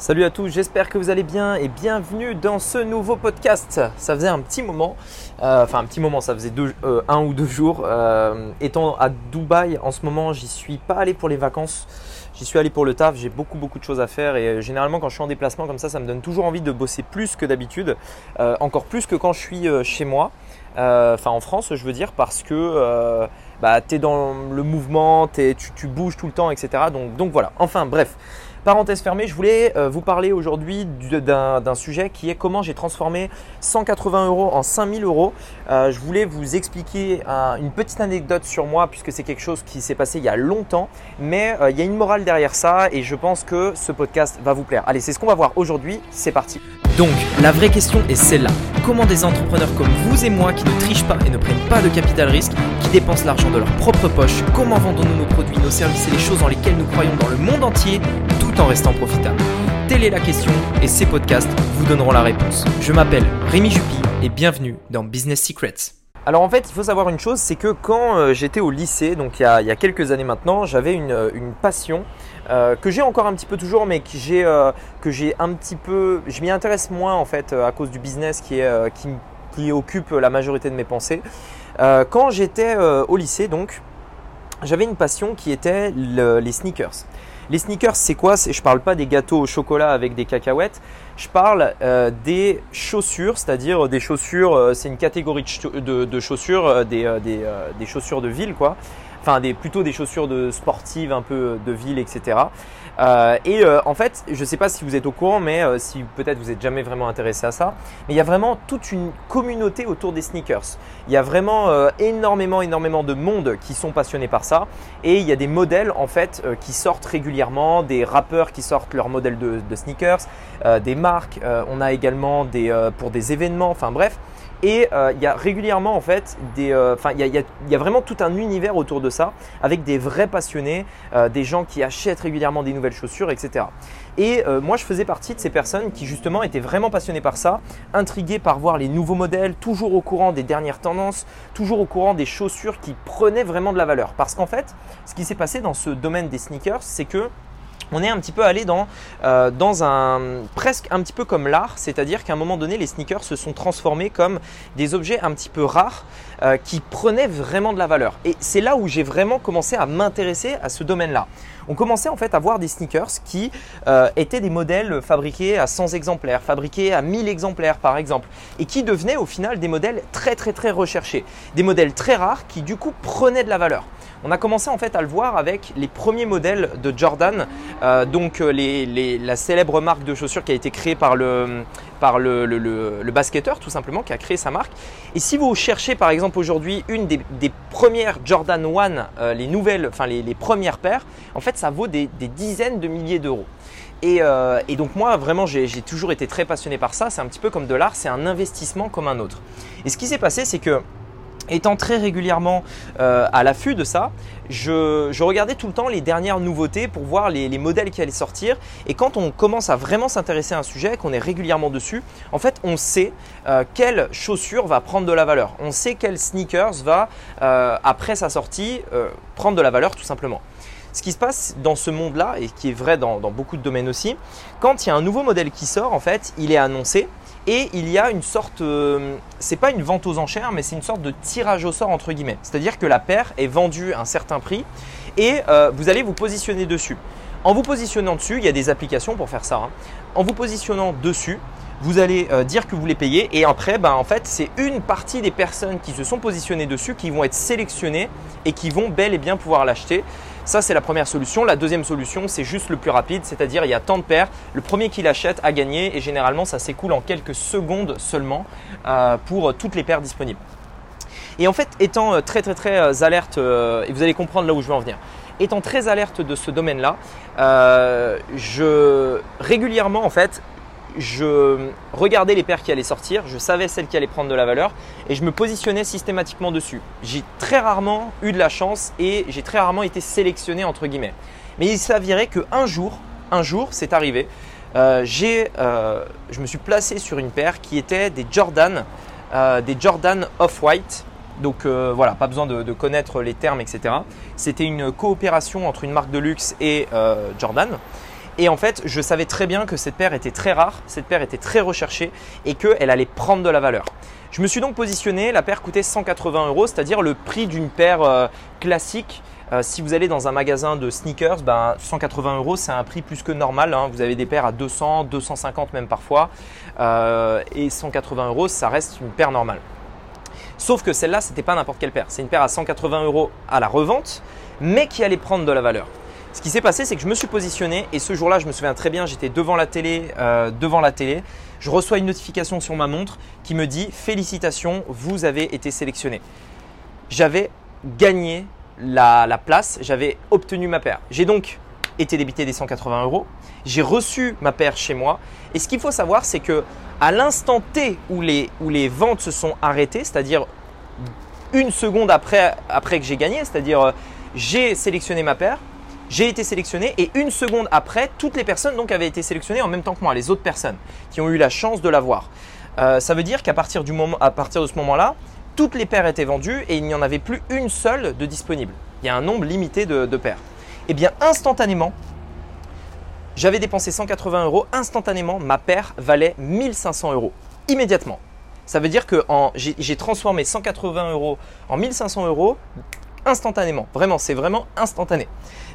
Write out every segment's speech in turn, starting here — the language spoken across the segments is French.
Salut à tous, j'espère que vous allez bien et bienvenue dans ce nouveau podcast. Ça faisait un petit moment, euh, enfin un petit moment, ça faisait euh, un ou deux jours. Euh, étant à Dubaï en ce moment, j'y suis pas allé pour les vacances, j'y suis allé pour le taf. J'ai beaucoup beaucoup de choses à faire et généralement quand je suis en déplacement comme ça, ça me donne toujours envie de bosser plus que d'habitude, encore plus que quand je suis chez moi. Enfin en France, je veux dire, parce que bah, tu es dans le mouvement, tu, tu, bouges tout le temps, etc. Donc voilà. Enfin bref. Parenthèse fermée, je voulais euh, vous parler aujourd'hui d'un sujet qui est comment j'ai transformé 180 euros en 5000 euros. Euh, je voulais vous expliquer une petite anecdote sur moi puisque c'est quelque chose qui s'est passé il y a longtemps, mais euh, il y a une morale derrière ça et je pense que ce podcast va vous plaire. Allez, c'est ce qu'on va voir aujourd'hui, c'est parti. Donc, la vraie question est celle-là. Comment des entrepreneurs comme vous et moi qui ne trichent pas et ne prennent pas de capital risque, qui dépensent l'argent de leur propre poche, comment vendons-nous nos produits, nos services et les choses dans lesquelles nous croyons dans le monde entier tout en restant profitable Telle est la question et ces podcasts vous donneront la réponse. Je m'appelle Rémi Jupy et bienvenue dans Business Secrets. Alors en fait, il faut savoir une chose, c'est que quand euh, j'étais au lycée, donc il y, a, quelques années maintenant, j'avais une, euh, passion euh, que j'ai encore un petit peu toujours, mais que j'ai un petit peu, je m'y intéresse moins en fait à cause du business qui occupe la majorité de mes pensées. quand j'étais au lycée, donc j'avais une passion qui était les sneakers. Les sneakers, c'est quoi? Je parle pas des gâteaux au chocolat avec des cacahuètes. Je parle euh, des chaussures, c'est-à-dire des chaussures. Euh, c'est une catégorie de, chaussures, euh, des, chaussures de ville, quoi enfin plutôt des chaussures de sportives un peu de ville, etc. Euh, et euh, en fait, je ne sais pas si vous êtes au courant, mais euh, si peut-être vous n'êtes jamais vraiment intéressé à ça, mais il y a vraiment toute une communauté autour des sneakers. Il y a vraiment énormément, énormément de monde qui sont passionnés par ça, et il y a des modèles en fait qui sortent régulièrement, des rappeurs qui sortent leurs modèles de, sneakers, des marques. on a également des pour des événements. Enfin bref. Et euh, il y a régulièrement en fait des, euh, enfin il y, a, vraiment tout un univers autour de ça, avec des vrais passionnés, euh, des gens qui achètent régulièrement des nouvelles chaussures, etc. Et moi je faisais partie de ces personnes qui justement étaient vraiment passionnées par ça, intriguées par voir les nouveaux modèles, toujours au courant des dernières tendances, toujours au courant des chaussures qui prenaient vraiment de la valeur. Parce qu'en fait, ce qui s'est passé dans ce domaine des sneakers, c'est que on est un petit peu allé dans, euh, dans un presque un petit peu comme l'art, c'est-à-dire qu'à un moment donné, les sneakers se sont transformés comme des objets un petit peu rares euh, qui prenaient vraiment de la valeur. Et c'est là où j'ai vraiment commencé à m'intéresser à ce domaine-là. On commençait en fait à voir des sneakers qui euh, étaient des modèles fabriqués à 100 exemplaires, fabriqués à 1000 exemplaires par exemple, et qui devenaient au final des modèles très très très recherchés, des modèles très rares qui du coup prenaient de la valeur. On a commencé en fait à le voir avec les premiers modèles de Jordan, euh, donc euh, la célèbre marque de chaussures qui a été créée par le, par le, basketteur tout simplement qui a créé sa marque. Et si vous cherchez par exemple aujourd'hui une des, premières Jordan 1, euh, les nouvelles, enfin les, premières paires, en fait ça vaut des, dizaines de milliers d'euros. Et, et, donc moi vraiment j'ai toujours été très passionné par ça, c'est un petit peu comme de l'art, c'est un investissement comme un autre. Et ce qui s'est passé c'est que Étant très régulièrement euh, à l'affût de ça, je, regardais tout le temps les dernières nouveautés pour voir les, modèles qui allaient sortir. Et quand on commence à vraiment s'intéresser à un sujet, qu'on est régulièrement dessus, en fait, on sait euh, quelle chaussure va prendre de la valeur. On sait quel sneakers va, euh, après sa sortie, prendre de la valeur tout simplement. Ce qui se passe dans ce monde-là, et qui est vrai dans, dans beaucoup de domaines aussi, quand il y a un nouveau modèle qui sort, en fait, il est annoncé et il y a une sorte, euh, c'est pas une vente aux enchères, mais c'est une sorte de tirage au sort entre guillemets. C'est-à-dire que la paire est vendue à un certain prix et euh, vous allez vous positionner dessus. En vous positionnant dessus, il y a des applications pour faire ça. Hein. En vous positionnant dessus, vous allez euh, dire que vous les payez et après, ben, en fait, c'est une partie des personnes qui se sont positionnées dessus qui vont être sélectionnées et qui vont bel et bien pouvoir l'acheter. Ça, c'est la première solution. La deuxième solution, c'est juste le plus rapide, c'est-à-dire il y a tant de paires. Le premier qui l'achète a gagné et généralement, ça s'écoule en quelques secondes seulement euh, pour toutes les paires disponibles. Et en fait, étant euh, très très très alerte, et vous allez comprendre là où je veux en venir, étant très alerte de ce domaine-là, je régulièrement en fait, je regardais les paires qui allaient sortir, je savais celles qui allaient prendre de la valeur et je me positionnais systématiquement dessus. J'ai très rarement eu de la chance et j'ai très rarement été sélectionné entre guillemets. Mais il s'avérait qu'un jour, un jour, c'est arrivé, euh, euh, je me suis placé sur une paire qui était des Jordan, euh, des Jordan Off-White. Donc voilà, pas besoin de, connaître les termes, etc. C'était une coopération entre une marque de luxe et Jordan. Et en fait, je savais très bien que cette paire était très rare, cette paire était très recherchée et qu'elle allait prendre de la valeur. Je me suis donc positionné, la paire coûtait 180 euros, c'est-à-dire le prix d'une paire euh, classique. Euh, si vous allez dans un magasin de sneakers, ben, 180 euros c'est un prix plus que normal. hein. Vous avez des paires à 200, 250 même parfois. Euh, et 180 euros ça reste une paire normale. Sauf que celle-là, c'était pas n'importe quelle paire. C'est une paire à 180 euros à la revente, mais qui allait prendre de la valeur. Ce qui s'est passé, c'est que je me suis positionné et ce jour-là, je me souviens très bien, j'étais devant la télé, euh, devant la télé. Je reçois une notification sur ma montre qui me dit félicitations, vous avez été sélectionné. J'avais gagné la, la place, j'avais obtenu ma paire. J'ai donc été débité des 180 euros. J'ai reçu ma paire chez moi. Et ce qu'il faut savoir, c'est que à l'instant T où les, où les ventes se sont arrêtées, c'est-à-dire une seconde après, après que j'ai gagné, c'est-à-dire euh, j'ai sélectionné ma paire, j'ai été sélectionné et une seconde après, toutes les personnes donc avaient été sélectionnées en même temps que moi, les autres personnes qui ont eu la chance de l'avoir. Euh, ça veut dire qu'à partir, du moment, à partir de ce moment-là, toutes les paires étaient vendues et il n'y en avait plus une seule de disponible. Il y a un nombre limité de, de paires. Et bien instantanément, j'avais dépensé 180 euros. Instantanément, ma paire valait 1500 euros. Immédiatement. Ça veut dire que j'ai transformé 180 euros en 1500 euros instantanément. Vraiment, c'est vraiment instantané.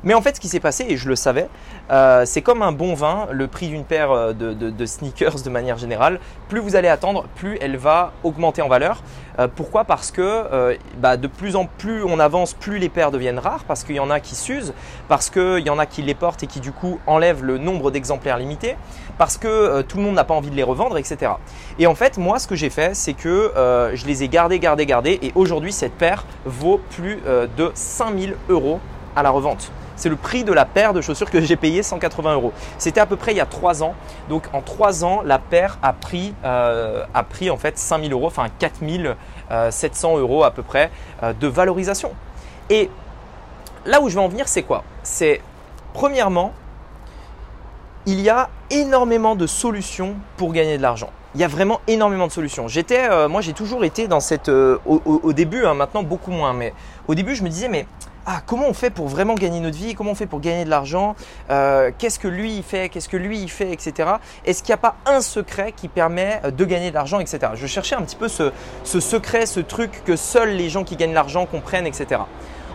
Mais en fait, ce qui s'est passé, et je le savais, euh, c'est comme un bon vin, le prix d'une paire euh, de, sneakers de manière générale. Plus vous allez attendre, plus elle va augmenter en valeur. Euh, pourquoi? Parce que bah, de plus en plus on avance, plus les paires deviennent rares, parce qu'il y en a qui s'usent, parce qu'il y en a qui les portent et qui du coup enlèvent le nombre d'exemplaires limités, parce que tout le monde n'a pas envie de les revendre, etc. Et en fait, moi, ce que j'ai fait, c'est que je les ai gardés, gardés, gardés, et aujourd'hui, cette paire vaut plus de 5000 euros à la revente. C'est le prix de la paire de chaussures que j'ai payé 180 euros. C'était à peu près il y a 3 ans. Donc en 3 ans, la paire a pris, euh, a pris en fait 5000 euros, enfin 4700 euros à peu près euh, de valorisation. Et là où je vais en venir, c'est quoi? C'est premièrement, il y a énormément de solutions pour gagner de l'argent. Il y a vraiment énormément de solutions. J'étais, euh, moi, j'ai toujours été dans cette, euh, au, début, hein, maintenant beaucoup moins, mais au début, je me disais, mais ah, comment on fait pour vraiment gagner notre vie? Comment on fait pour gagner de l'argent? Euh, Qu'est-ce que lui il fait? Qu'est-ce que lui il fait, etc. Est-ce qu'il n'y a pas un secret qui permet de gagner de l'argent, etc. Je cherchais un petit peu ce, ce secret, ce truc que seuls les gens qui gagnent l'argent comprennent, etc.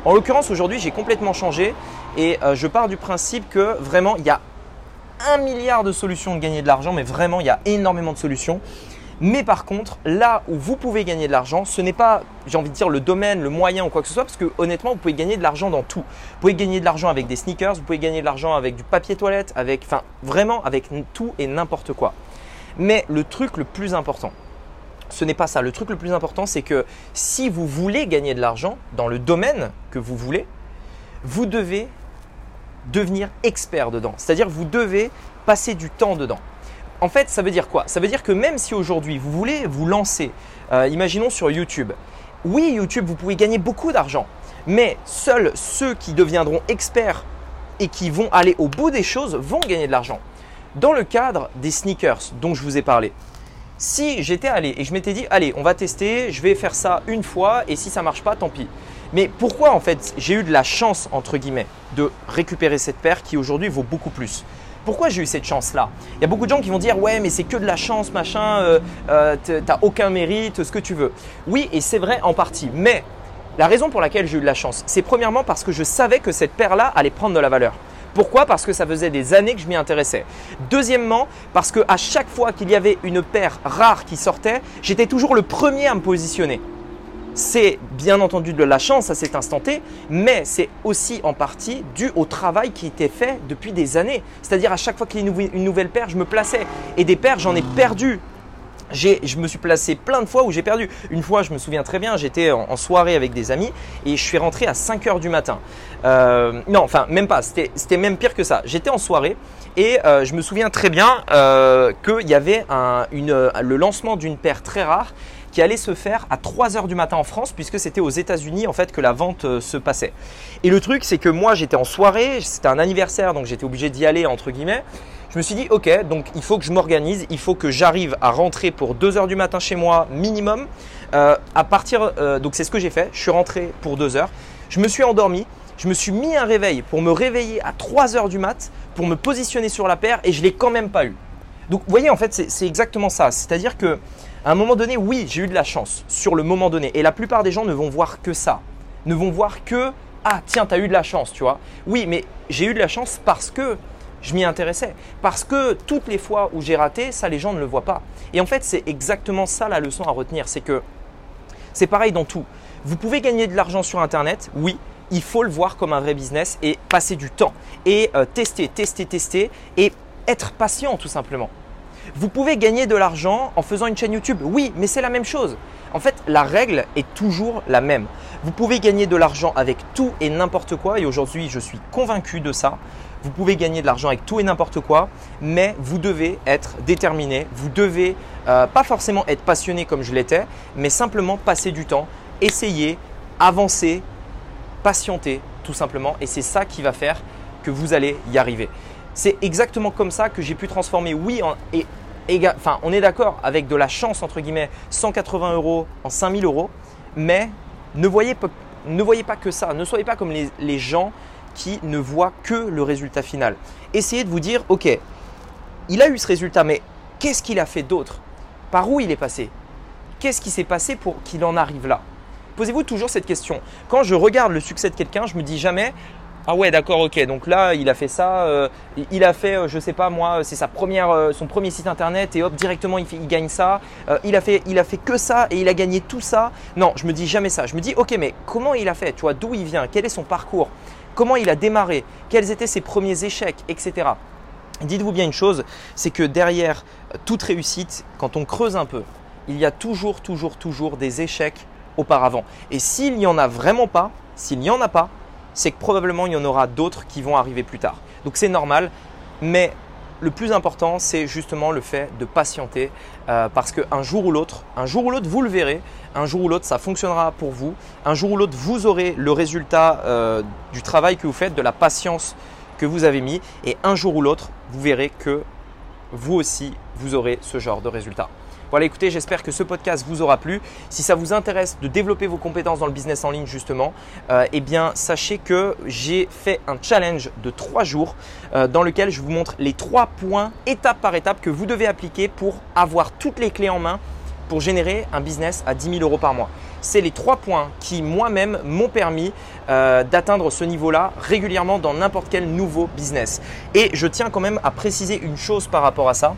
En l'occurrence, aujourd'hui, j'ai complètement changé et je pars du principe que vraiment, il y a un milliard de solutions de gagner de l'argent, mais vraiment, il y a énormément de solutions. Mais par contre, là où vous pouvez gagner de l'argent, ce n'est pas, j'ai envie de dire, le domaine, le moyen ou quoi que ce soit, parce que honnêtement, vous pouvez gagner de l'argent dans tout. Vous pouvez gagner de l'argent avec des sneakers, vous pouvez gagner de l'argent avec du papier toilette, avec, enfin, vraiment avec tout et n'importe quoi. Mais le truc le plus important, ce n'est pas ça. Le truc le plus important, c'est que si vous voulez gagner de l'argent dans le domaine que vous voulez, vous devez devenir expert dedans. C'est-à-dire vous devez passer du temps dedans. En fait, ça veut dire quoi? Ça veut dire que même si aujourd'hui vous voulez vous lancer, euh, imaginons sur YouTube, oui, YouTube, vous pouvez gagner beaucoup d'argent, mais seuls ceux qui deviendront experts et qui vont aller au bout des choses vont gagner de l'argent. Dans le cadre des sneakers dont je vous ai parlé, si j'étais allé et je m'étais dit, allez, on va tester, je vais faire ça une fois et si ça marche pas, tant pis. Mais pourquoi en fait j'ai eu de la chance, entre guillemets, de récupérer cette paire qui aujourd'hui vaut beaucoup plus? Pourquoi j'ai eu cette chance-là? Il y a beaucoup de gens qui vont dire ouais mais c'est que de la chance machin, euh, euh, t'as aucun mérite, ce que tu veux. Oui et c'est vrai en partie, mais la raison pour laquelle j'ai eu de la chance, c'est premièrement parce que je savais que cette paire-là allait prendre de la valeur. Pourquoi? Parce que ça faisait des années que je m'y intéressais. Deuxièmement, parce que à chaque fois qu'il y avait une paire rare qui sortait, j'étais toujours le premier à me positionner. C'est bien entendu de la chance à cet instant T, mais c'est aussi en partie dû au travail qui était fait depuis des années. C'est-à-dire à chaque fois qu'il y a une nouvel- une nouvelle paire, je me plaçais. Et des paires, j'en ai perdu. Je me suis placé plein de fois où j'ai perdu. Une fois, je me souviens très bien, j'étais en, soirée avec des amis et je suis rentré à 5 heures du matin. Euh, non, enfin, même pas, c'était même pire que ça. J'étais en soirée et euh, je me souviens très bien euh, qu'il y avait un- le lancement d'une paire très rare allait se faire à 3 heures du matin en France puisque c'était aux États-Unis en fait que la vente euh, se passait. Et le truc c'est que moi j'étais en soirée, c'était un anniversaire donc j'étais obligé d'y aller entre guillemets. Je me suis dit ok donc il faut que je m'organise, il faut que j'arrive à rentrer pour 2 heures du matin chez moi minimum. Euh, à partir euh, donc c'est ce que j'ai fait, je suis rentré pour 2 heures, je me suis endormi. Je me suis mis un réveil pour me réveiller à 3 heures du mat, pour me positionner sur la paire et je l'ai quand même pas eu. Donc vous voyez en fait c'est exactement ça. C'est-à-dire que à un moment donné, oui, j'ai eu de la chance sur le moment donné. Et la plupart des gens ne vont voir que ça. Ne vont voir que ah tiens, tu as eu de la chance, tu vois. Oui, mais j'ai eu de la chance parce que je m'y intéressais. Parce que toutes les fois où j'ai raté, ça les gens ne le voient pas. Et en fait, c'est exactement ça la leçon à retenir, c'est que c'est pareil dans tout. Vous pouvez gagner de l'argent sur Internet, oui, il faut le voir comme un vrai business et passer du temps et euh, tester, tester, tester être patient tout simplement. Vous pouvez gagner de l'argent en faisant une chaîne YouTube, oui, mais c'est la même chose. En fait, la règle est toujours la même. Vous pouvez gagner de l'argent avec tout et n'importe quoi et aujourd'hui, je suis convaincu de ça. Vous pouvez gagner de l'argent avec tout et n'importe quoi, mais vous devez être déterminé. Vous devez euh, pas forcément être passionné comme je l'étais, mais simplement passer du temps, essayer, avancer, patienter tout simplement. Et c'est ça qui va faire que vous allez y arriver. C'est exactement comme ça que j'ai pu transformer, oui, en, et, enfin, on est d'accord avec de la chance, entre guillemets, 180 euros en 5000 euros, mais ne voyez, ne voyez pas que ça. Ne soyez pas comme les, les gens qui ne voient que le résultat final. Essayez de vous dire, ok, il a eu ce résultat, mais qu'est-ce qu'il a fait d'autre? Par où il est passé? Qu'est-ce qui s'est passé pour qu'il en arrive là? Posez-vous toujours cette question. Quand je regarde le succès de quelqu'un, je me dis jamais ah ouais, d'accord, ok. Donc là, il a fait ça. Euh, il a fait, euh, je sais pas moi, c'est sa première, euh, son premier site internet et hop, directement il, gagne ça. il a fait, il a fait que ça et il a gagné tout ça. Non, je me dis jamais ça. Je me dis, ok, mais comment il a fait Tu vois, d'où il vient? Quel est son parcours? Comment il a démarré? Quels étaient ses premiers échecs, etc. Dites-vous bien une chose, c'est que derrière toute réussite, quand on creuse un peu, il y a toujours, toujours, toujours des échecs auparavant. Et s'il n'y en a vraiment pas, s'il n'y en a pas, c'est que probablement il y en aura d'autres qui vont arriver plus tard. Donc c'est normal, mais le plus important, c'est justement le fait de patienter euh, parce qu'un jour ou l'autre, un jour ou l'autre, vous le verrez, un jour ou l'autre, ça fonctionnera pour vous, un jour ou l'autre, vous aurez le résultat euh, du travail que vous faites, de la patience que vous avez mis, et un jour ou l'autre, vous verrez que vous aussi, vous aurez ce genre de résultat. Voilà, écoutez, j'espère que ce podcast vous aura plu. Si ça vous intéresse de développer vos compétences dans le business en ligne justement, euh, eh bien sachez que j'ai fait un challenge de trois jours euh, dans lequel je vous montre les trois points étape par étape que vous devez appliquer pour avoir toutes les clés en main pour générer un business à 10 000 euros par mois. C'est les trois points qui moi-même m'ont permis euh, d'atteindre ce niveau-là régulièrement dans n'importe quel nouveau business. Et je tiens quand même à préciser une chose par rapport à ça,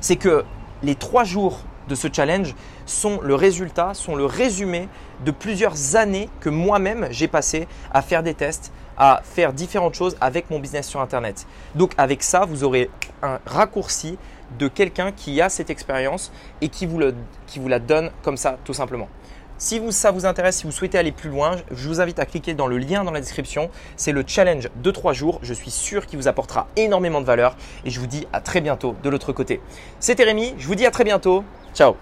c'est que les trois jours de ce challenge sont le résultat, sont le résumé de plusieurs années que moi-même j'ai passé à faire des tests, à faire différentes choses avec mon business sur Internet. Donc avec ça, vous aurez un raccourci de quelqu'un qui a cette expérience et qui vous, qui vous la donne comme ça tout simplement. Si ça vous intéresse, si vous souhaitez aller plus loin, je vous invite à cliquer dans le lien dans la description. C'est le challenge de 3 jours. Je suis sûr qu'il vous apportera énormément de valeur et je vous dis à très bientôt de l'autre côté. C'était Rémi, je vous dis à très bientôt. Ciao